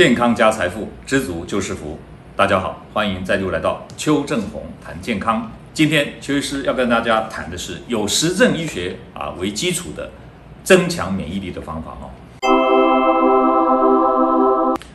健康加财富，知足就是福。大家好，欢迎再度来到邱正红谈健康。今天邱医师要跟大家谈的是有实证医学啊为基础的增强免疫力的方法哦。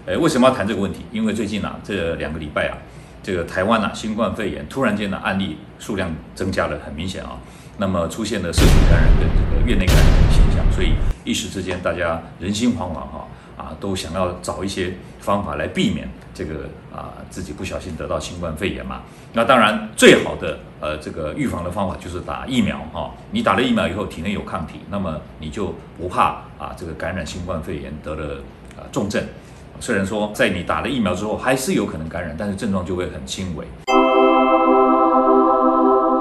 诶，为什么要谈这个问题？因为最近啊，这两个礼拜啊，这个台湾啊，新冠肺炎突然间的案例数量增加了，很明显啊。那么出现了社区感染跟这个院内感染的现象，所以一时之间大家人心惶惶哈啊，啊都想要找一些方法来避免这个啊自己不小心得到新冠肺炎嘛。那当然最好的呃这个预防的方法就是打疫苗哈。你打了疫苗以后体内有抗体，那么你就不怕啊这个感染新冠肺炎得了啊重症。虽然说在你打了疫苗之后还是有可能感染，但是症状就会很轻微。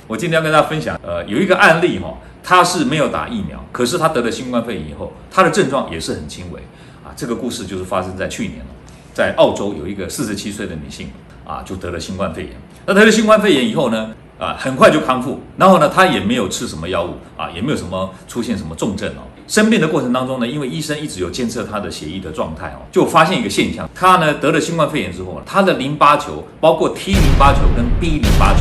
我今天要跟大家分享，呃，有一个案例哈、他是没有打疫苗，可是他得了新冠肺炎以后，他的症状也是很轻微。这个故事就是发生在去年了，在澳洲有一个四十七岁的女性啊，就得了新冠肺炎。那得了新冠肺炎以后呢，啊，很快就康复，然后呢，她也没有吃什么药物啊，也没有什么出现什么重症哦。生病的过程当中呢，因为医生一直有监测她的血液的状态哦，就发现一个现象，她呢得了新冠肺炎之后，她的淋巴球，包括 T 淋巴球跟 B 淋巴球。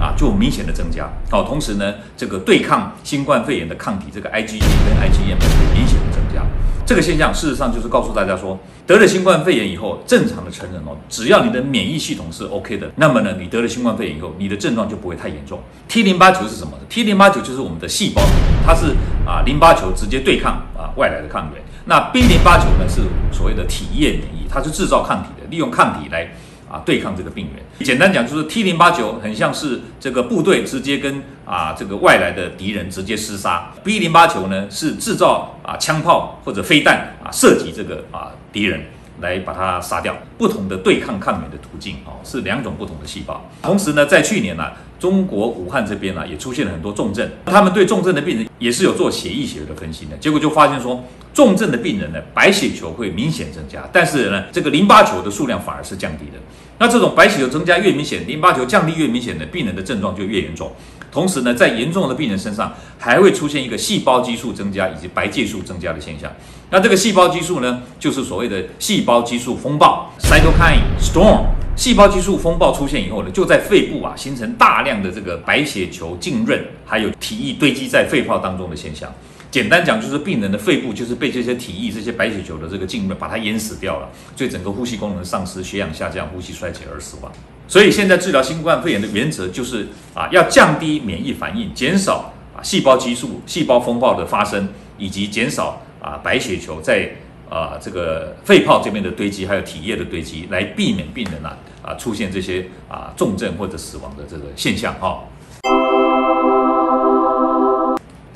啊，就明显的增加，好，同时呢，这个对抗新冠肺炎的抗体，这个 IgG 跟 IgM 明显的增加。这个现象事实上就是告诉大家说，得了新冠肺炎以后，正常的成人哦，只要你的免疫系统是 OK 的，那么呢，你得了新冠肺炎以后，你的症状就不会太严重。T 淋巴球是什么？T 淋巴球就是我们的细胞，它是啊淋巴球直接对抗啊外来的抗原。那 B 淋巴球呢，是所谓的体液免疫，它是制造抗体的，利用抗体来。啊，对抗这个病原。简单讲，就是 T 零八九很像是这个部队直接跟啊这个外来的敌人直接厮杀。B 零八九呢，是制造啊枪炮或者飞弹啊射击这个啊敌人来把它杀掉。不同的对抗抗原的途径哦，是两种不同的细胞。同时呢，在去年呢、啊，中国武汉这边呢、啊、也出现了很多重症，他们对重症的病人也是有做血液学的分析的，结果就发现说，重症的病人呢，白血球会明显增加，但是呢，这个淋巴球的数量反而是降低的。那这种白血球增加越明显，淋巴球降低越明显的病人的症状就越严重。同时呢，在严重的病人身上还会出现一个细胞激素增加以及白介素增加的现象。那这个细胞激素呢，就是所谓的细胞激素风暴 （cytokine storm）。细胞激素风暴出现以后呢，就在肺部啊形成大量的这个白血球浸润，还有体液堆积在肺泡当中的现象。简单讲，就是病人的肺部就是被这些体液、这些白血球的这个浸润，把它淹死掉了，所以整个呼吸功能丧失、血氧下降、呼吸衰竭而死亡。所以现在治疗新冠肺炎的原则就是啊，要降低免疫反应，减少啊细胞激素、细胞风暴的发生，以及减少啊白血球在啊这个肺泡这边的堆积，还有体液的堆积，来避免病人啊啊出现这些啊重症或者死亡的这个现象哈。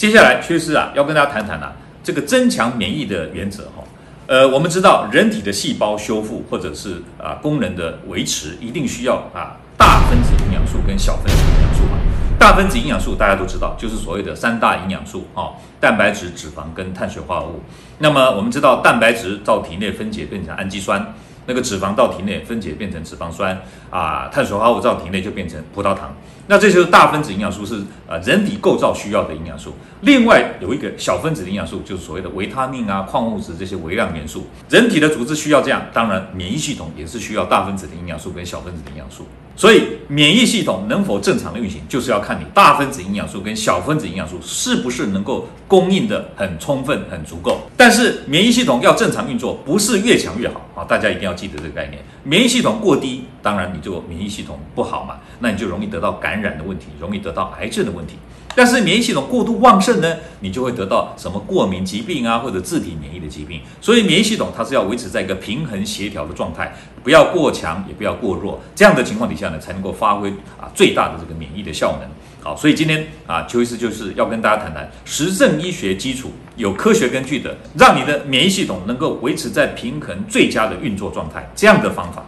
接下来，薛师啊，要跟大家谈谈啊，这个增强免疫的原则哈。呃，我们知道，人体的细胞修复或者是啊功能的维持，一定需要啊大分子营养素跟小分子营养素嘛。大分子营养素大家都知道，就是所谓的三大营养素啊，蛋白质、脂肪跟碳水化合物。那么我们知道，蛋白质到体内分解变成氨基酸。那个脂肪到体内分解变成脂肪酸啊，碳水化合物到体内就变成葡萄糖。那这就是大分子营养素，是呃人体构造需要的营养素。另外有一个小分子的营养素，就是所谓的维他命啊、矿物质这些微量元素。人体的组织需要这样，当然免疫系统也是需要大分子的营养素跟小分子的营养素。所以免疫系统能否正常的运行，就是要看你大分子营养素跟小分子营养素是不是能够供应的很充分、很足够。但是免疫系统要正常运作，不是越强越好啊！大家一定要记得这个概念。免疫系统过低，当然你就免疫系统不好嘛，那你就容易得到感染的问题，容易得到癌症的问题。但是免疫系统过度旺盛呢，你就会得到什么过敏疾病啊，或者自体免疫的疾病。所以免疫系统它是要维持在一个平衡协调的状态，不要过强，也不要过弱。这样的情况底下呢，才能够发挥啊最大的这个免疫的效能。好，所以今天啊，邱医师就是要跟大家谈谈实证医学基础、有科学根据的，让你的免疫系统能够维持在平衡最佳的运作状态这样的方法。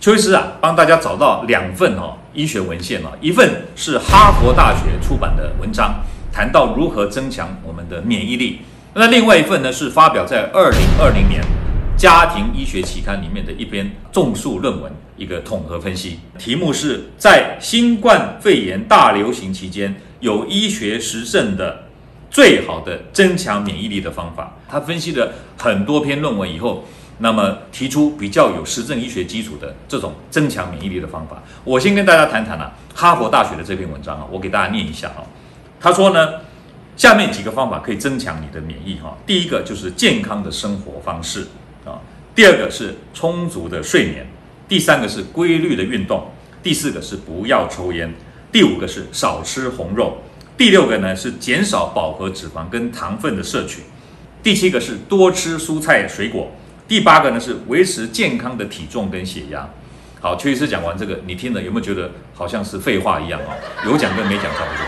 邱医师啊，帮大家找到两份哦。医学文献啊，一份是哈佛大学出版的文章，谈到如何增强我们的免疫力。那另外一份呢，是发表在二零二零年《家庭医学期刊》里面的一篇综述论文，一个统合分析，题目是在新冠肺炎大流行期间，有医学实证的最好的增强免疫力的方法。他分析了很多篇论文以后，那么提出比较有实证医学基础的这种增强免疫力的方法。我先跟大家谈谈啊，哈佛大学的这篇文章啊，我给大家念一下啊。他说呢，下面几个方法可以增强你的免疫哈。第一个就是健康的生活方式啊，第二个是充足的睡眠，第三个是规律的运动，第四个是不要抽烟，第五个是少吃红肉，第六个呢是减少饱和脂肪跟糖分的摄取，第七个是多吃蔬菜水果，第八个呢是维持健康的体重跟血压。好，邱医师讲完这个，你听了有没有觉得好像是废话一样啊？有讲跟没讲差不多。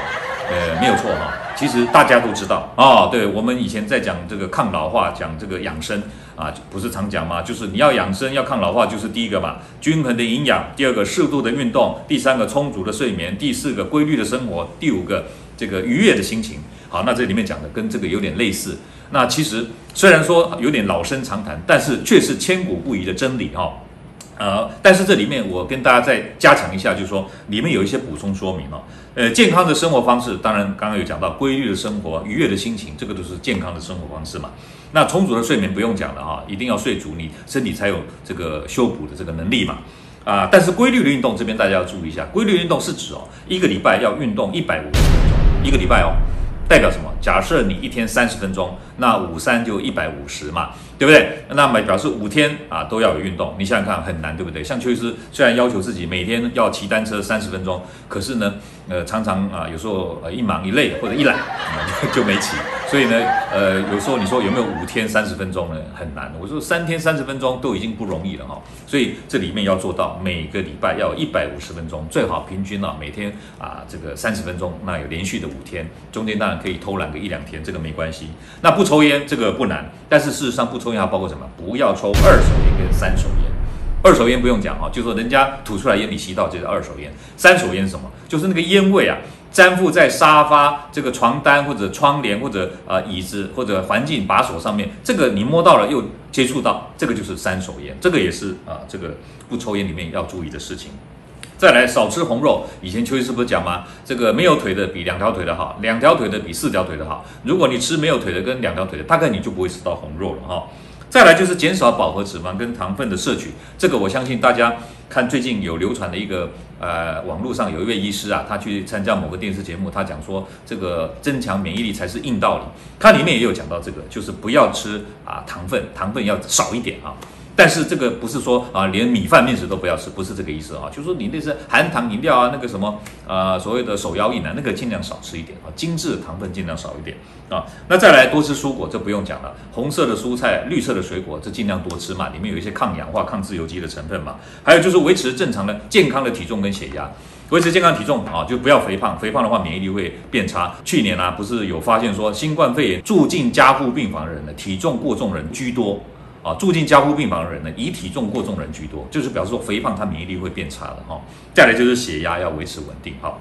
呃，没有错哈，其实大家都知道啊。对，我们以前在讲这个抗老化，讲这个养生啊，不是常讲吗？就是你要养生要抗老化，就是第一个嘛，均衡的营养；第二个适度的运动；第三个充足的睡眠；第四个规律的生活；第五个这个愉悦的心情。好，那这里面讲的跟这个有点类似。那其实虽然说有点老生常谈，但是却是千古不移的真理哈。呃，但是这里面我跟大家再加强一下，就是说里面有一些补充说明哦。呃，健康的生活方式，当然刚刚有讲到规律的生活、愉悦的心情，这个都是健康的生活方式嘛。那充足的睡眠不用讲了哈，一定要睡足，你身体才有这个修补的这个能力嘛。啊，但是规律的运动这边大家要注意一下，规律运动是指哦，一个礼拜要运动一百五十分钟，一个礼拜哦，代表什么？假设你一天三十分钟，那五三就一百五十嘛。对不对？那么表示五天啊都要有运动，你想想看很难，对不对？像邱医师虽然要求自己每天要骑单车三十分钟，可是呢，呃，常常啊有时候呃一忙一累或者一懒，就就没骑。所以呢，呃，有时候你说有没有五天三十分钟呢？很难。我说三天三十分钟都已经不容易了哈。所以这里面要做到每个礼拜要一百五十分钟，最好平均啊每天啊这个三十分钟，那有连续的五天，中间当然可以偷懒个一两天，这个没关系。那不抽烟这个不难，但是事实上不抽。烟还包括什么？不要抽二手烟跟三手烟。二手烟不用讲啊，就说人家吐出来烟你吸到就是二手烟。三手烟是什么？就是那个烟味啊，粘附在沙发、这个床单或者窗帘或者呃椅子或者环境把手上面，这个你摸到了又接触到，这个就是三手烟。这个也是啊，这个不抽烟里面要注意的事情。再来少吃红肉，以前邱医师不是讲吗？这个没有腿的比两条腿的好，两条腿的比四条腿的好。如果你吃没有腿的跟两条腿的，大概你就不会吃到红肉了哈。再来就是减少饱和脂肪跟糖分的摄取，这个我相信大家看最近有流传的一个呃，网络上有一位医师啊，他去参加某个电视节目，他讲说这个增强免疫力才是硬道理。他里面也有讲到这个，就是不要吃啊糖分，糖分要少一点啊。但是这个不是说啊，连米饭面食都不要吃，不是这个意思啊。就是说你那些含糖饮料啊，那个什么呃所谓的手摇饮啊，那个尽量少吃一点啊，精致的糖分尽量少一点啊。那再来多吃蔬果，这不用讲了，红色的蔬菜、绿色的水果，这尽量多吃嘛，里面有一些抗氧化、抗自由基的成分嘛。还有就是维持正常的健康的体重跟血压，维持健康体重啊，就不要肥胖，肥胖的话免疫力会变差。去年啊，不是有发现说新冠肺炎住进加护病房的人呢，体重过重人居多。啊，住进加护病房的人呢，以体重过重人居多，就是表示说肥胖，他免疫力会变差的哈。再来就是血压要维持稳定哈。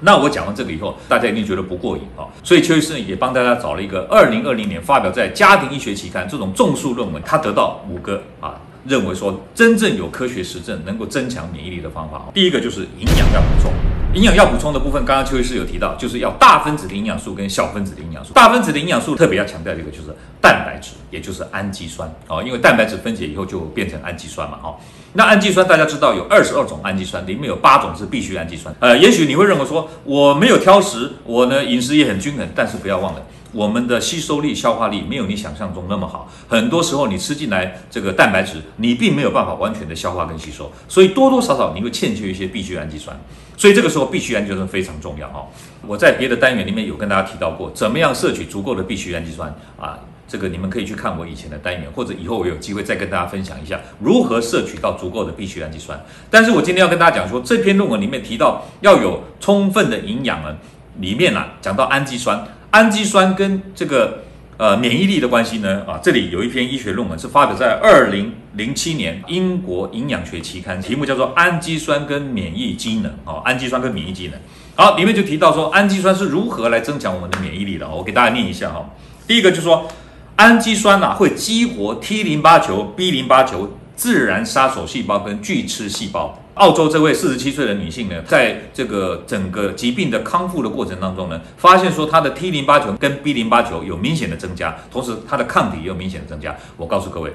那我讲完这个以后，大家一定觉得不过瘾哈，所以邱医生也帮大家找了一个二零二零年发表在《家庭医学期刊》这种综述论文，他得到五个啊，认为说真正有科学实证能够增强免疫力的方法。第一个就是营养要补充。营养要补充的部分，刚刚邱医师有提到，就是要大分子的营养素跟小分子的营养素。大分子的营养素特别要强调这个，就是蛋白质，也就是氨基酸哦，因为蛋白质分解以后就变成氨基酸嘛，哦，那氨基酸大家知道有二十二种氨基酸，里面有八种是必需氨基酸。呃，也许你会认为说我没有挑食，我呢饮食也很均衡，但是不要忘了。我们的吸收力、消化力没有你想象中那么好，很多时候你吃进来这个蛋白质，你并没有办法完全的消化跟吸收，所以多多少少你会欠缺一些必需氨基酸，所以这个时候必需氨基酸非常重要哦。我在别的单元里面有跟大家提到过，怎么样摄取足够的必需氨基酸啊？这个你们可以去看我以前的单元，或者以后我有机会再跟大家分享一下如何摄取到足够的必需氨基酸。但是我今天要跟大家讲说，这篇论文里面提到要有充分的营养呢，里面啊讲到氨基酸。氨基酸跟这个呃免疫力的关系呢？啊，这里有一篇医学论文是发表在二零零七年英国营养学期刊，题目叫做《氨基酸跟免疫机能》啊，氨基酸跟免疫机能。好，里面就提到说氨基酸是如何来增强我们的免疫力的。我给大家念一下哈。第一个就是说，氨基酸呐会激活 T 淋巴球、B 淋巴球、自然杀手细胞跟巨噬细胞。澳洲这位四十七岁的女性呢，在这个整个疾病的康复的过程当中呢，发现说她的 T 淋巴球跟 B 淋巴球有明显的增加，同时她的抗体也有明显的增加。我告诉各位，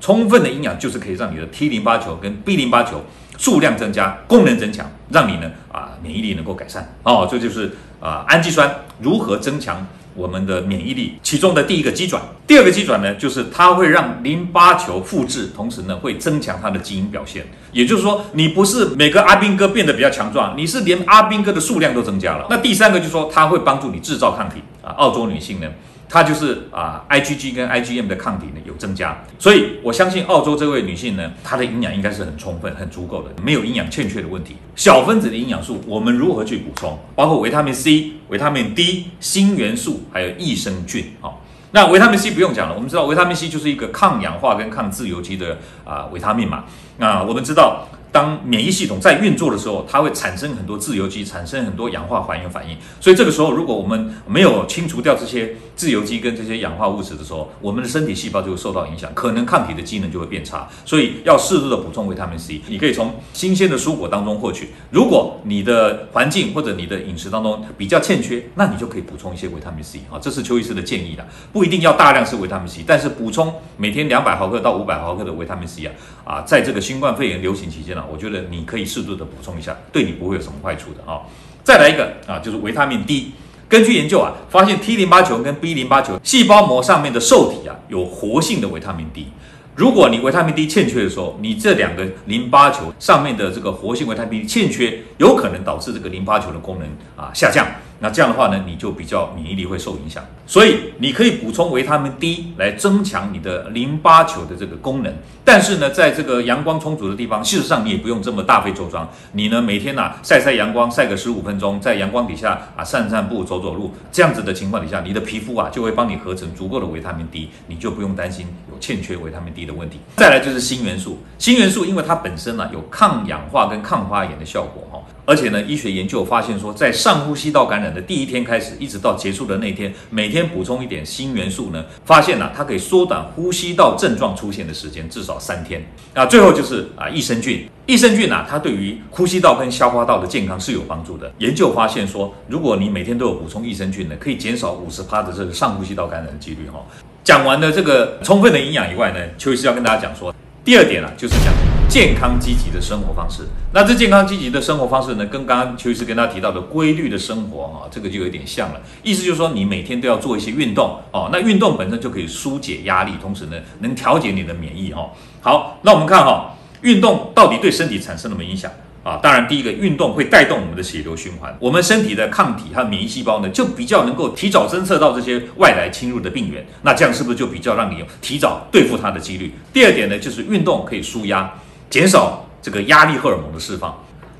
充分的营养就是可以让你的 T 淋巴球跟 B 淋巴球数量增加，功能增强，让你呢啊免疫力能够改善。哦，这就是啊氨基酸如何增强。我们的免疫力，其中的第一个基转，第二个基转呢，就是它会让淋巴球复制，同时呢会增强它的基因表现。也就是说，你不是每个阿兵哥变得比较强壮，你是连阿兵哥的数量都增加了。那第三个就是说，它会帮助你制造抗体啊。澳洲女性呢，它就是啊，IgG 跟 IgM 的抗体呢有增加，所以我相信澳洲这位女性呢，她的营养应该是很充分、很足够的，没有营养欠缺的问题。小分子的营养素我们如何去补充？包括维他命 C、维他命 D、锌元素，还有益生菌。好，那维他命 C 不用讲了，我们知道维他命 C 就是一个抗氧化跟抗自由基的啊维他命嘛。那我们知道。当免疫系统在运作的时候，它会产生很多自由基，产生很多氧化还原反应。所以这个时候，如果我们没有清除掉这些自由基跟这些氧化物质的时候，我们的身体细胞就会受到影响，可能抗体的机能就会变差。所以要适度的补充维他命 C。你可以从新鲜的蔬果当中获取。如果你的环境或者你的饮食当中比较欠缺，那你就可以补充一些维他命 C 啊。这是邱医师的建议啦，不一定要大量吃维他命 C，但是补充每天两百毫克到五百毫克的维他命 C 啊啊，在这个新冠肺炎流行期间呢。我觉得你可以适度的补充一下，对你不会有什么坏处的啊。再来一个啊，就是维他命 D。根据研究啊，发现 T 淋巴球跟 B 淋巴球细胞膜上面的受体啊，有活性的维他命 D。如果你维他命 D 欠缺的时候，你这两个淋巴球上面的这个活性维他命 D 欠缺，有可能导致这个淋巴球的功能啊下降。那这样的话呢，你就比较免疫力会受影响。所以你可以补充维他命 D 来增强你的淋巴球的这个功能。但是呢，在这个阳光充足的地方，事实上你也不用这么大费周章。你呢每天呐、晒晒阳光，晒个十五分钟，在阳光底下啊散散步、走走路，这样子的情况底下，你的皮肤啊就会帮你合成足够的维他命 D，你就不用担心有欠缺维他命 D 的问题。再来就是锌元素，锌元素因为它本身呢、啊、有抗氧化跟抗发炎的效果哈。而且呢，医学研究发现说，在上呼吸道感染的第一天开始，一直到结束的那天，每天补充一点锌元素呢，发现呢、它可以缩短呼吸道症状出现的时间，至少三天。那，最后就是啊，益生菌，益生菌啊，它对于呼吸道跟消化道的健康是有帮助的。研究发现说，如果你每天都有补充益生菌呢，可以减少五十趴的这个上呼吸道感染的几率哈、哦。讲完了这个充分的营养以外呢，邱医师要跟大家讲说，第二点呢，就是讲。健康积极的生活方式，那这健康积极的生活方式呢，跟刚刚邱医师跟大家提到的规律的生活啊，这个就有点像了。意思就是说，你每天都要做一些运动哦，那运动本身就可以疏解压力，同时呢，能调节你的免疫哦。好，那我们看哈，运动到底对身体产生了什么影响啊？当然，第一个，运动会带动我们的血流循环，我们身体的抗体和免疫细胞呢，就比较能够提早侦测到这些外来侵入的病原，那这样是不是就比较让你有提早对付它的几率？第二点呢，就是运动可以舒压。减少这个压力荷尔蒙的释放。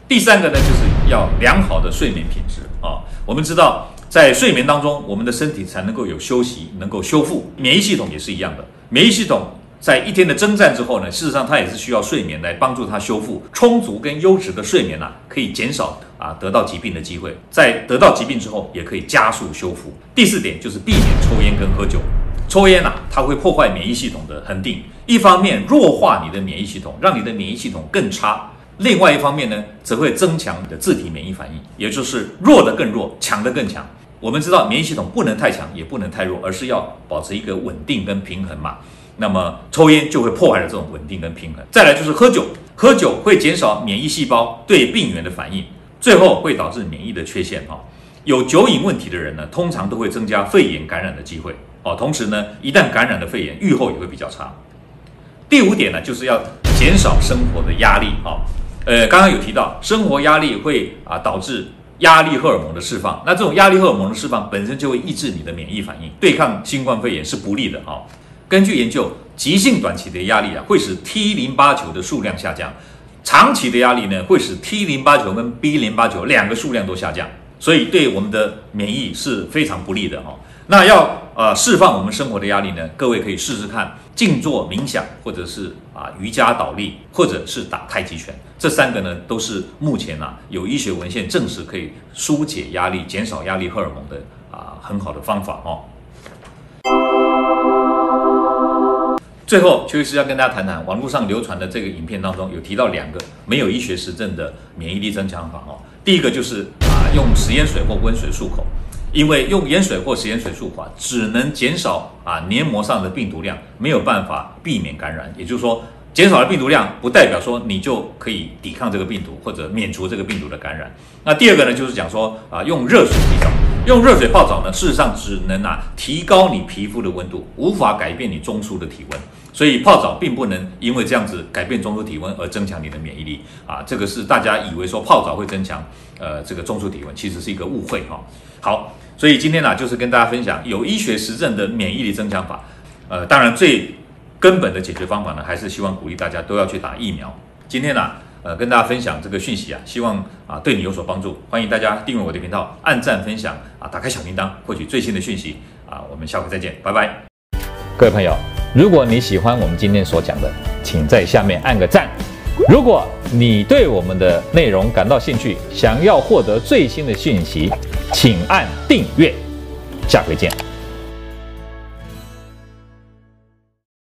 第三个呢，就是要良好的睡眠品质啊。我们知道，在睡眠当中，我们的身体才能够有休息，能够修复。免疫系统也是一样的。免疫系统在一天的征战之后呢，事实上它也是需要睡眠来帮助它修复。充足跟优质的睡眠啊，可以减少啊得到疾病的机会。在得到疾病之后，也可以加速修复。第四点就是避免抽烟跟喝酒。抽烟啊，它会破坏免疫系统的恒定，一方面弱化你的免疫系统，让你的免疫系统更差；另外一方面呢，则会增强你的自体免疫反应，也就是弱的更弱，强的更强。我们知道免疫系统不能太强，也不能太弱，而是要保持一个稳定跟平衡嘛。那么抽烟就会破坏了这种稳定跟平衡。再来就是喝酒，喝酒会减少免疫细胞对病原的反应，最后会导致免疫的缺陷哈。有酒瘾问题的人呢，通常都会增加肺炎感染的机会。哦，同时呢，一旦感染了肺炎，预后也会比较差。第五点呢，就是要减少生活的压力。哈，呃，刚刚有提到，生活压力会啊导致压力荷尔蒙的释放。那这种压力荷尔蒙的释放本身就会抑制你的免疫反应，对抗新冠肺炎是不利的。哈，根据研究，急性短期的压力啊，会使 T 淋巴球的数量下降；长期的压力呢，会使 T 淋巴球跟 B 淋巴球两个数量都下降。所以对我们的免疫是非常不利的。哈。那要呃释放我们生活的压力呢？各位可以试试看静坐冥想，或者是啊瑜伽倒立，或者是打太极拳。这三个呢都是目前啊有医学文献证实可以纾解压力、减少压力荷尔蒙的啊很好的方法哦。最后，邱医师要跟大家谈谈网络上流传的这个影片当中有提到两个没有医学实证的免疫力增强法哦。第一个就是啊，用食盐水或温水漱口，因为用盐水或食盐水漱口只能减少啊黏膜上的病毒量，没有办法避免感染。也就是说，减少了病毒量，不代表说你就可以抵抗这个病毒或者免除这个病毒的感染。那第二个呢，就是讲说啊，用热水洗澡。用热水泡澡呢，事实上只能啊提高你皮肤的温度，无法改变你中枢的体温。所以泡澡并不能因为这样子改变中枢体温而增强你的免疫力啊。这个是大家以为说泡澡会增强呃这个中枢体温，其实是一个误会哈。好，所以今天呢就是跟大家分享有医学实证的免疫力增强法。呃，当然最根本的解决方法呢，还是希望鼓励大家都要去打疫苗。今天呢。呃，跟大家分享这个讯息啊，希望啊对你有所帮助。欢迎大家订阅我的频道，按赞分享啊，打开小铃铛，获取最新的讯息啊。我们下回再见，拜拜。各位朋友，如果你喜欢我们今天所讲的，请在下面按个赞。如果你对我们的内容感到兴趣，想要获得最新的讯息，请按订阅。下回见。